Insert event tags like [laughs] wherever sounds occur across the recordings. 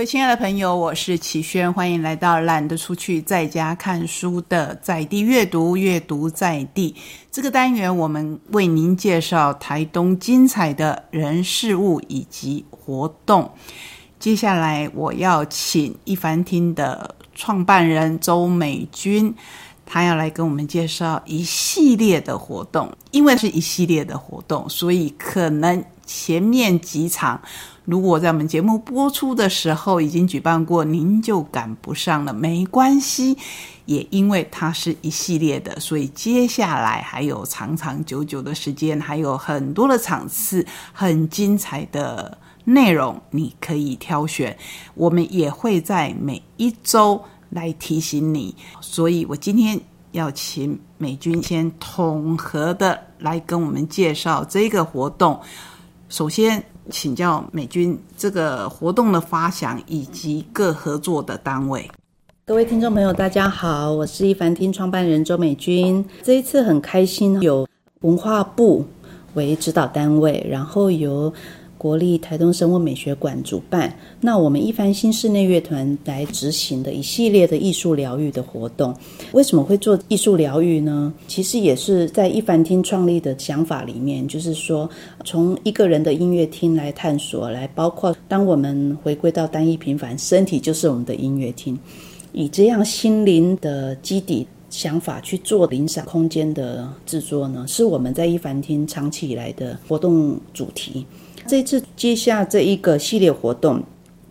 各位亲爱的朋友，我是启轩，欢迎来到懒得出去在家看书的在地阅读，阅读在地这个单元，我们为您介绍台东精彩的人事物以及活动。接下来，我要请一凡厅的创办人周美君，他要来跟我们介绍一系列的活动。因为是一系列的活动，所以可能前面几场。如果在我们节目播出的时候已经举办过，您就赶不上了，没关系。也因为它是一系列的，所以接下来还有长长久久的时间，还有很多的场次，很精彩的内容，你可以挑选。我们也会在每一周来提醒你。所以我今天要请美军先统合的来跟我们介绍这个活动。首先。请教美军这个活动的发想以及各合作的单位。各位听众朋友，大家好，我是一凡厅创办人周美君。这一次很开心，有文化部为指导单位，然后由。国立台东生物美学馆主办，那我们一番新室内乐团来执行的一系列的艺术疗愈的活动。为什么会做艺术疗愈呢？其实也是在一凡厅创立的想法里面，就是说从一个人的音乐厅来探索，来包括当我们回归到单一平凡，身体就是我们的音乐厅，以这样心灵的基底想法去做零散空间的制作呢，是我们在一凡厅长期以来的活动主题。这次接下这一个系列活动，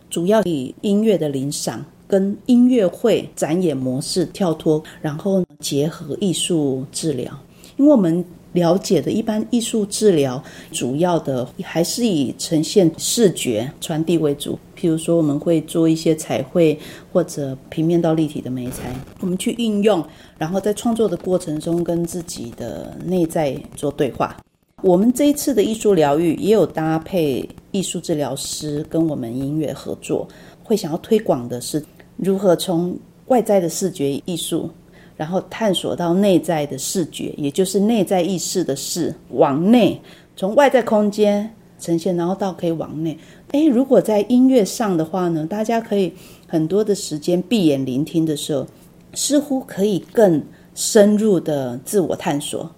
主要以音乐的领赏跟音乐会展演模式跳脱，然后结合艺术治疗。因为我们了解的一般艺术治疗，主要的还是以呈现视觉传递为主。譬如说，我们会做一些彩绘或者平面到立体的美材，我们去运用，然后在创作的过程中跟自己的内在做对话。我们这一次的艺术疗愈也有搭配艺术治疗师跟我们音乐合作，会想要推广的是如何从外在的视觉艺术，然后探索到内在的视觉，也就是内在意识的视往内，从外在空间呈现，然后到可以往内。诶，如果在音乐上的话呢，大家可以很多的时间闭眼聆听的时候，似乎可以更深入的自我探索。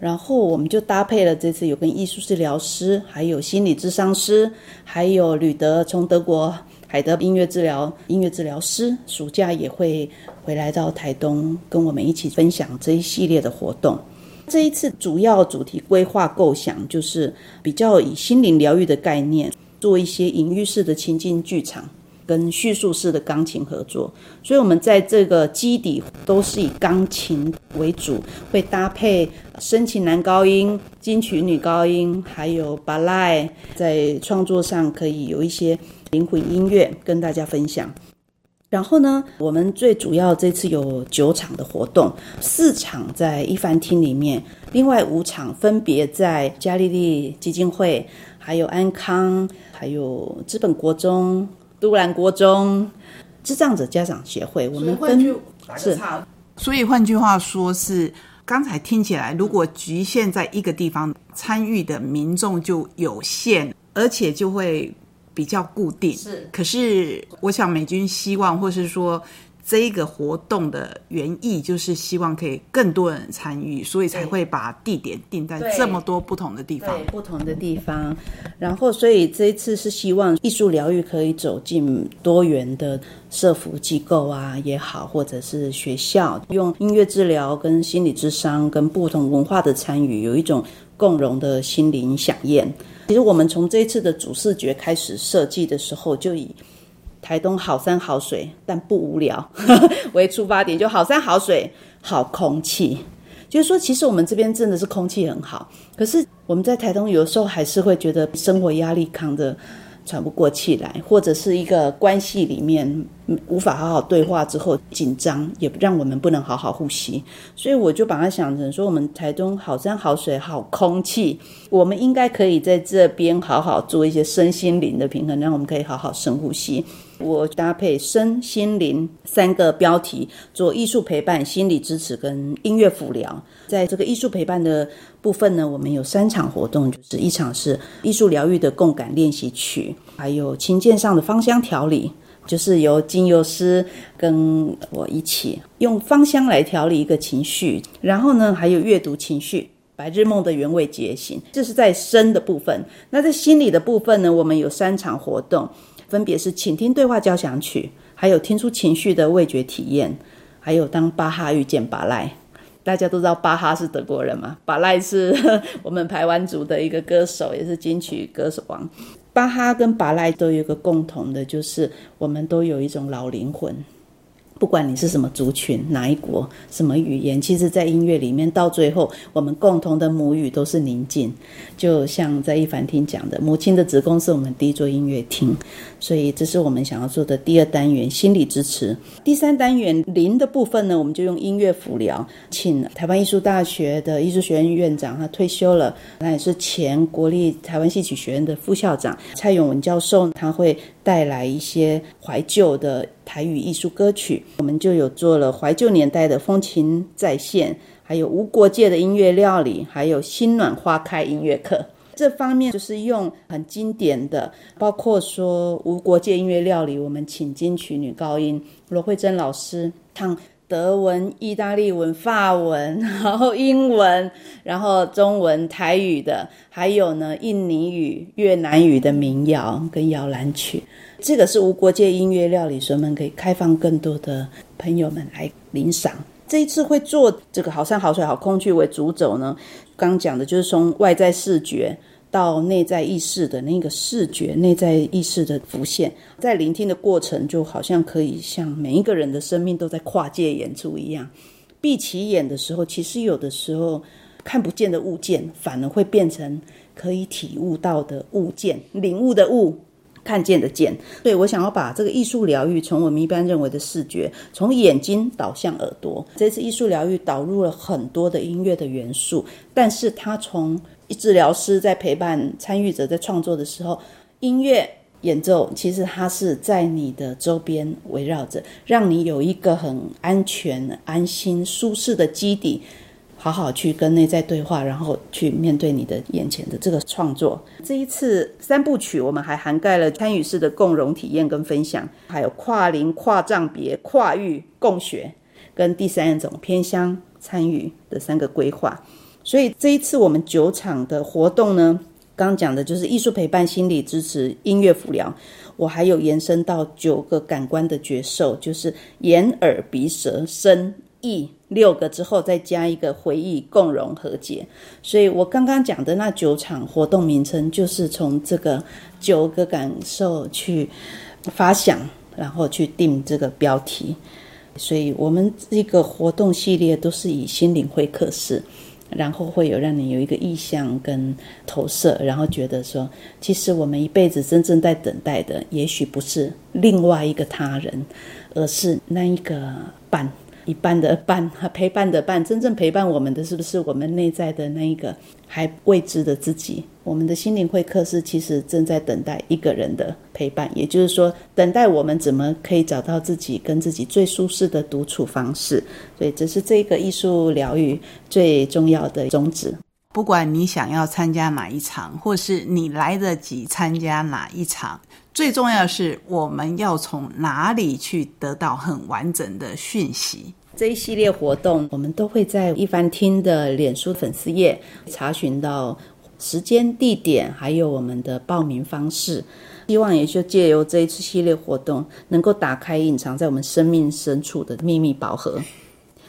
然后我们就搭配了这次有跟艺术治疗师，还有心理咨商师，还有吕德从德国海德音乐治疗音乐治疗师，暑假也会回来到台东跟我们一起分享这一系列的活动。这一次主要主题规划构想就是比较以心灵疗愈的概念，做一些隐喻式的情境剧场。跟叙述式的钢琴合作，所以我们在这个基底都是以钢琴为主，会搭配深情男高音、金曲女高音，还有巴赖，在创作上可以有一些灵魂音乐跟大家分享。然后呢，我们最主要这次有九场的活动，四场在一番厅里面，另外五场分别在嘉利利基金会、还有安康、还有资本国中。都兰国中智障者家长协会，我们分是，所以换句话说，是刚才听起来，如果局限在一个地方，参与的民众就有限，而且就会比较固定。是，可是我想美军希望，或是说。这一个活动的原意就是希望可以更多人参与，所以才会把地点定在这么多不同的地方。不同的地方，然后所以这一次是希望艺术疗愈可以走进多元的社服机构啊也好，或者是学校，用音乐治疗跟心理智商跟不同文化的参与，有一种共融的心灵响宴。其实我们从这一次的主视觉开始设计的时候，就以。台东好山好水，但不无聊 [laughs] 为出发点，就好山好水好空气。就是说，其实我们这边真的是空气很好，可是我们在台东有时候还是会觉得生活压力扛得喘不过气来，或者是一个关系里面无法好好对话之后紧张，也让我们不能好好呼吸。所以我就把它想成说，我们台东好山好水好空气，我们应该可以在这边好好做一些身心灵的平衡，让我们可以好好深呼吸。我搭配身心灵三个标题做艺术陪伴、心理支持跟音乐辅疗。在这个艺术陪伴的部分呢，我们有三场活动，就是一场是艺术疗愈的共感练习曲，还有琴键上的芳香调理，就是由精油师跟我一起用芳香来调理一个情绪。然后呢，还有阅读情绪。白日梦的原味觉醒，这是在身的部分。那在心理的部分呢，我们有三场活动。分别是请听对话交响曲，还有听出情绪的味觉体验，还有当巴哈遇见巴赖。大家都知道巴哈是德国人嘛，巴赖是 [laughs] 我们台湾族的一个歌手，也是金曲歌手王。巴哈跟巴赖都有一个共同的，就是我们都有一种老灵魂。不管你是什么族群、哪一国、什么语言，其实，在音乐里面，到最后，我们共同的母语都是宁静。就像在一凡厅讲的，母亲的子宫是我们第一座音乐厅，所以这是我们想要做的第二单元——心理支持。第三单元零的部分呢，我们就用音乐辅疗，请台湾艺术大学的艺术学院院长，他退休了，那也是前国立台湾戏曲学院的副校长蔡永文教授，他会。带来一些怀旧的台语艺术歌曲，我们就有做了怀旧年代的风情再现，还有无国界的音乐料理，还有心暖花开音乐课。这方面就是用很经典的，包括说无国界音乐料理，我们请金曲女高音罗慧珍老师唱。德文、意大利文、法文，然后英文，然后中文、台语的，还有呢印尼语、越南语的民谣跟摇篮曲。这个是无国界音乐料理，所以我们可以开放更多的朋友们来领赏。这一次会做这个好山好水好空气为主轴呢，刚讲的就是从外在视觉。到内在意识的那个视觉，内在意识的浮现，在聆听的过程，就好像可以像每一个人的生命都在跨界演出一样。闭起眼的时候，其实有的时候看不见的物件，反而会变成可以体悟到的物件，领悟的悟，看见的见。对我想要把这个艺术疗愈，从我们一般认为的视觉，从眼睛导向耳朵。这次艺术疗愈导入了很多的音乐的元素，但是它从治疗师在陪伴参与者在创作的时候，音乐演奏其实它是在你的周边围绕着，让你有一个很安全、安心、舒适的基底，好好去跟内在对话，然后去面对你的眼前的这个创作。这一次三部曲，我们还涵盖了参与式的共融体验跟分享，还有跨龄、跨障别、跨域共学，跟第三种偏乡参与的三个规划。所以这一次我们九场的活动呢，刚讲的就是艺术陪伴、心理支持、音乐辅疗。我还有延伸到九个感官的觉受，就是眼、耳、鼻、舌、身、意六个之后，再加一个回忆、共融、和解。所以我刚刚讲的那九场活动名称，就是从这个九个感受去发想，然后去定这个标题。所以我们这个活动系列都是以心灵会客室。然后会有让你有一个意向跟投射，然后觉得说，其实我们一辈子真正在等待的，也许不是另外一个他人，而是那一个伴。一半的伴，陪伴的伴，真正陪伴我们的是不是我们内在的那一个还未知的自己？我们的心灵会客室其实正在等待一个人的陪伴，也就是说，等待我们怎么可以找到自己跟自己最舒适的独处方式。所以，这是这个艺术疗愈最重要的宗旨。不管你想要参加哪一场，或是你来得及参加哪一场。最重要是，我们要从哪里去得到很完整的讯息？这一系列活动，我们都会在一番听的脸书粉丝页查询到时间、地点，还有我们的报名方式。希望也就借由这一次系列活动，能够打开隐藏在我们生命深处的秘密宝盒，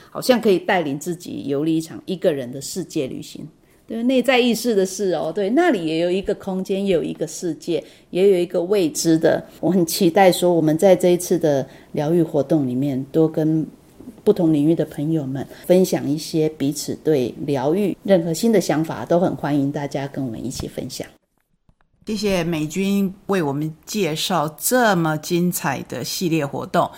好像可以带领自己游历一场一个人的世界旅行。对内在意识的事哦，对，那里也有一个空间，也有一个世界，也有一个未知的。我很期待说，我们在这一次的疗愈活动里面，多跟不同领域的朋友们分享一些彼此对疗愈任何新的想法，都很欢迎大家跟我们一起分享。谢谢美军为我们介绍这么精彩的系列活动。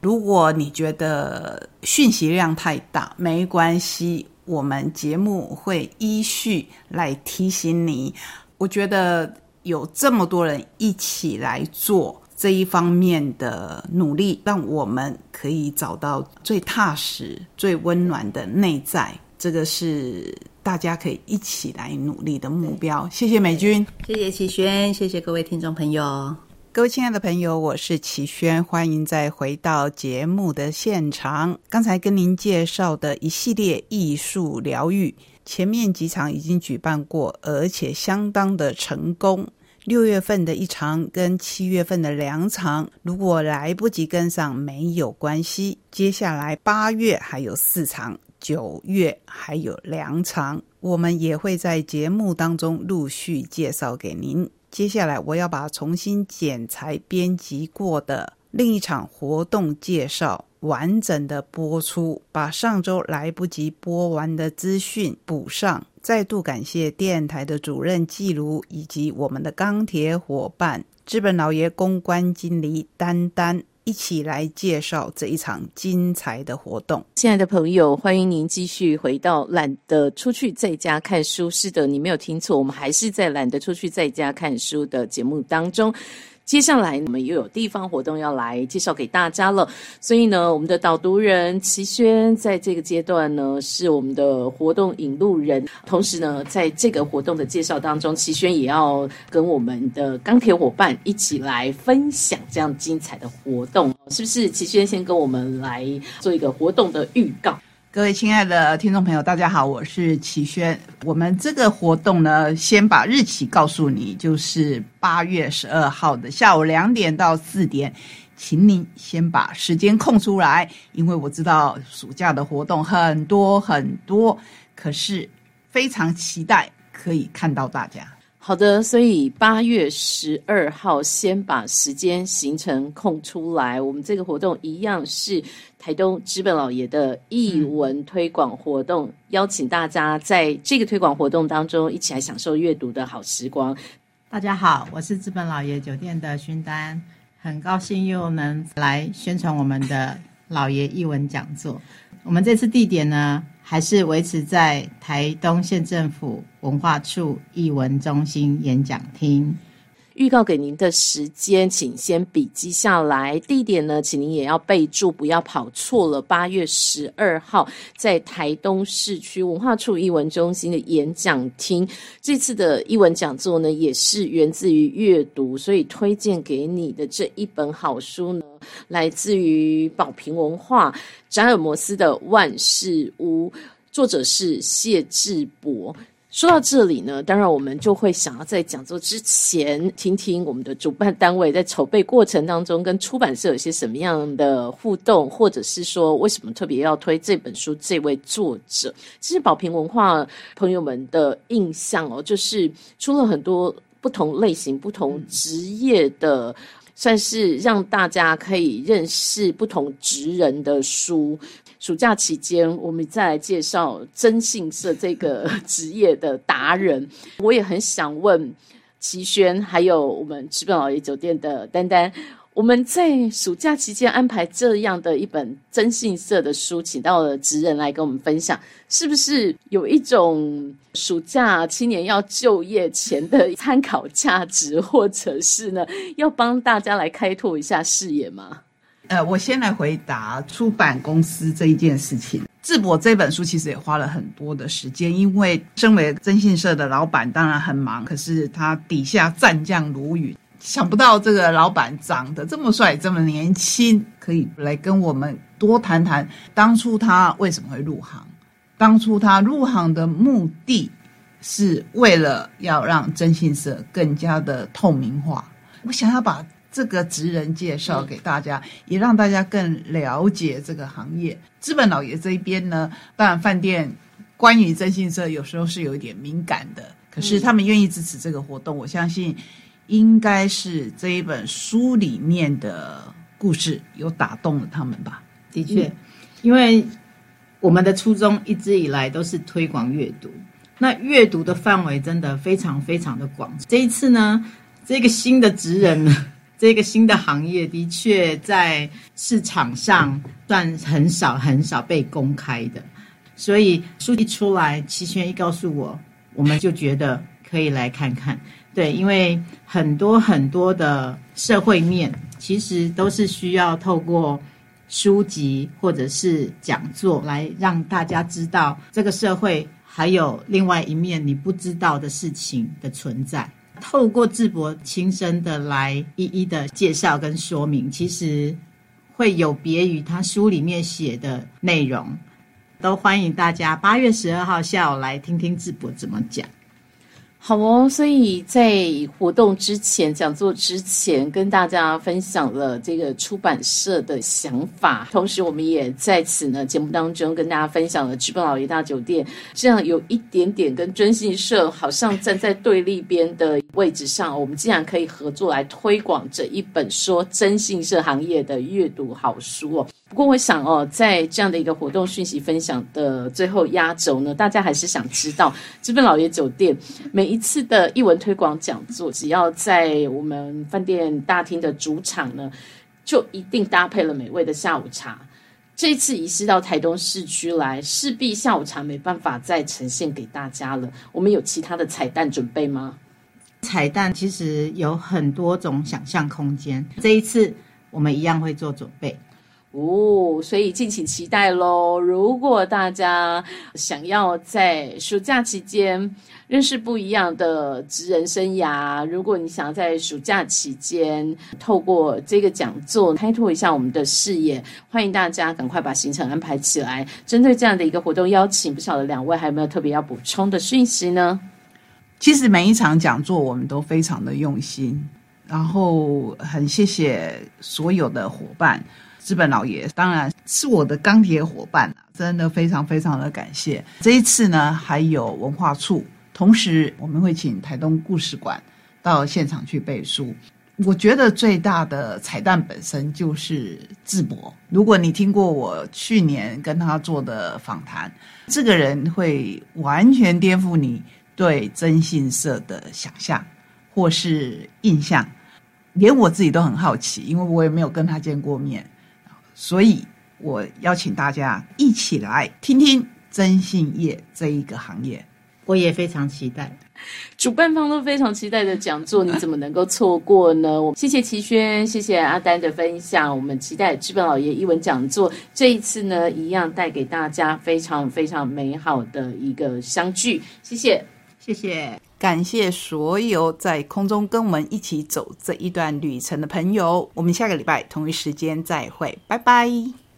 如果你觉得讯息量太大，没关系，我们节目会依序来提醒你。我觉得有这么多人一起来做这一方面的努力，让我们可以找到最踏实、最温暖的内在。这个是大家可以一起来努力的目标。谢谢美军，谢谢齐轩，谢谢各位听众朋友，各位亲爱的朋友，我是齐轩，欢迎再回到节目的现场。刚才跟您介绍的一系列艺术疗愈，前面几场已经举办过，而且相当的成功。六月份的一场跟七月份的两场，如果来不及跟上，没有关系。接下来八月还有四场。九月还有两场，我们也会在节目当中陆续介绍给您。接下来，我要把重新剪裁编辑过的另一场活动介绍完整的播出，把上周来不及播完的资讯补上。再度感谢电台的主任季如以及我们的钢铁伙伴资本老爷公关经理丹丹。一起来介绍这一场精彩的活动，亲爱的朋友，欢迎您继续回到懒得出去在家看书。是的，你没有听错，我们还是在懒得出去在家看书的节目当中。接下来我们又有地方活动要来介绍给大家了，所以呢，我们的导读人齐轩在这个阶段呢是我们的活动引路人，同时呢，在这个活动的介绍当中，齐轩也要跟我们的钢铁伙伴一起来分享这样精彩的活动，是不是？齐轩先跟我们来做一个活动的预告。各位亲爱的听众朋友，大家好，我是齐轩。我们这个活动呢，先把日期告诉你，就是八月十二号的下午两点到四点，请您先把时间空出来，因为我知道暑假的活动很多很多，可是非常期待可以看到大家。好的，所以八月十二号先把时间行程空出来。我们这个活动一样是台东资本老爷的译文推广活动，邀请大家在这个推广活动当中一起来享受阅读的好时光。大家好，我是资本老爷酒店的勋丹，很高兴又能来宣传我们的老爷译文讲座。我们这次地点呢？还是维持在台东县政府文化处艺文中心演讲厅。预告给您的时间，请先笔记下来。地点呢，请您也要备注，不要跑错了。八月十二号，在台东市区文化处艺文中心的演讲厅。这次的艺文讲座呢，也是源自于阅读，所以推荐给你的这一本好书呢，来自于宝瓶文化扎尔摩斯的《万事屋》，作者是谢志博。说到这里呢，当然我们就会想要在讲座之前听听我们的主办单位在筹备过程当中跟出版社有些什么样的互动，或者是说为什么特别要推这本书这位作者。其实宝瓶文化朋友们的印象哦，就是出了很多不同类型、不同职业的，算是让大家可以认识不同职人的书。暑假期间，我们再来介绍征信社这个 [laughs] 职业的达人。我也很想问齐轩，还有我们直本老爷酒店的丹丹，我们在暑假期间安排这样的一本征信社的书，请到了职人来跟我们分享，是不是有一种暑假青年要就业前的参考价值，或者是呢，要帮大家来开拓一下视野吗？呃，我先来回答出版公司这一件事情。智博这本书其实也花了很多的时间，因为身为征信社的老板，当然很忙，可是他底下战将如雨。想不到这个老板长得这么帅，这么年轻，可以来跟我们多谈谈当初他为什么会入行。当初他入行的目的是为了要让征信社更加的透明化。我想要把。这个职人介绍给大家，也让大家更了解这个行业。资本老爷这一边呢，当然饭店关于征信社有时候是有一点敏感的，可是他们愿意支持这个活动，我相信应该是这一本书里面的故事有打动了他们吧。的确，因为我们的初衷一直以来都是推广阅读。那阅读的范围真的非常非常的广。这一次呢，这个新的职人呢，这个新的行业的确在市场上算很少很少被公开的，所以书一出来，齐全一告诉我，我们就觉得可以来看看。对，因为很多很多的社会面，其实都是需要透过书籍或者是讲座来让大家知道这个社会还有另外一面你不知道的事情的存在。透过智博亲身的来一一的介绍跟说明，其实会有别于他书里面写的内容。都欢迎大家八月十二号下午来听听智博怎么讲。好哦，所以在活动之前、讲座之前，跟大家分享了这个出版社的想法，同时我们也在此呢节目当中跟大家分享了直奔老爷大酒店这样有一点点跟征信社好像站在对立边的位置上，我们竟然可以合作来推广这一本说征信社行业的阅读好书哦。不过我想哦，在这样的一个活动讯息分享的最后压轴呢，大家还是想知道直本老爷酒店每。一次的译文推广讲座，只要在我们饭店大厅的主场呢，就一定搭配了美味的下午茶。这次移师到台东市区来，势必下午茶没办法再呈现给大家了。我们有其他的彩蛋准备吗？彩蛋其实有很多种想象空间，这一次我们一样会做准备。哦，所以敬请期待喽！如果大家想要在暑假期间认识不一样的职人生涯，如果你想在暑假期间透过这个讲座开拓一下我们的视野，欢迎大家赶快把行程安排起来。针对这样的一个活动邀请，不晓得两位还有没有特别要补充的讯息呢？其实每一场讲座我们都非常的用心，然后很谢谢所有的伙伴。资本老爷当然是我的钢铁伙伴啊，真的非常非常的感谢。这一次呢，还有文化处，同时我们会请台东故事馆到现场去背书。我觉得最大的彩蛋本身就是智博。如果你听过我去年跟他做的访谈，这个人会完全颠覆你对征信社的想象或是印象，连我自己都很好奇，因为我也没有跟他见过面。所以，我邀请大家一起来听听征信业这一个行业。我也非常期待，主办方都非常期待的讲座，你怎么能够错过呢？我谢谢齐轩，谢谢阿丹的分享。我们期待资本老爷一文讲座这一次呢，一样带给大家非常非常美好的一个相聚。谢谢，谢谢，感谢所有在空中跟我们一起走这一段旅程的朋友。我们下个礼拜同一时间再会，拜拜。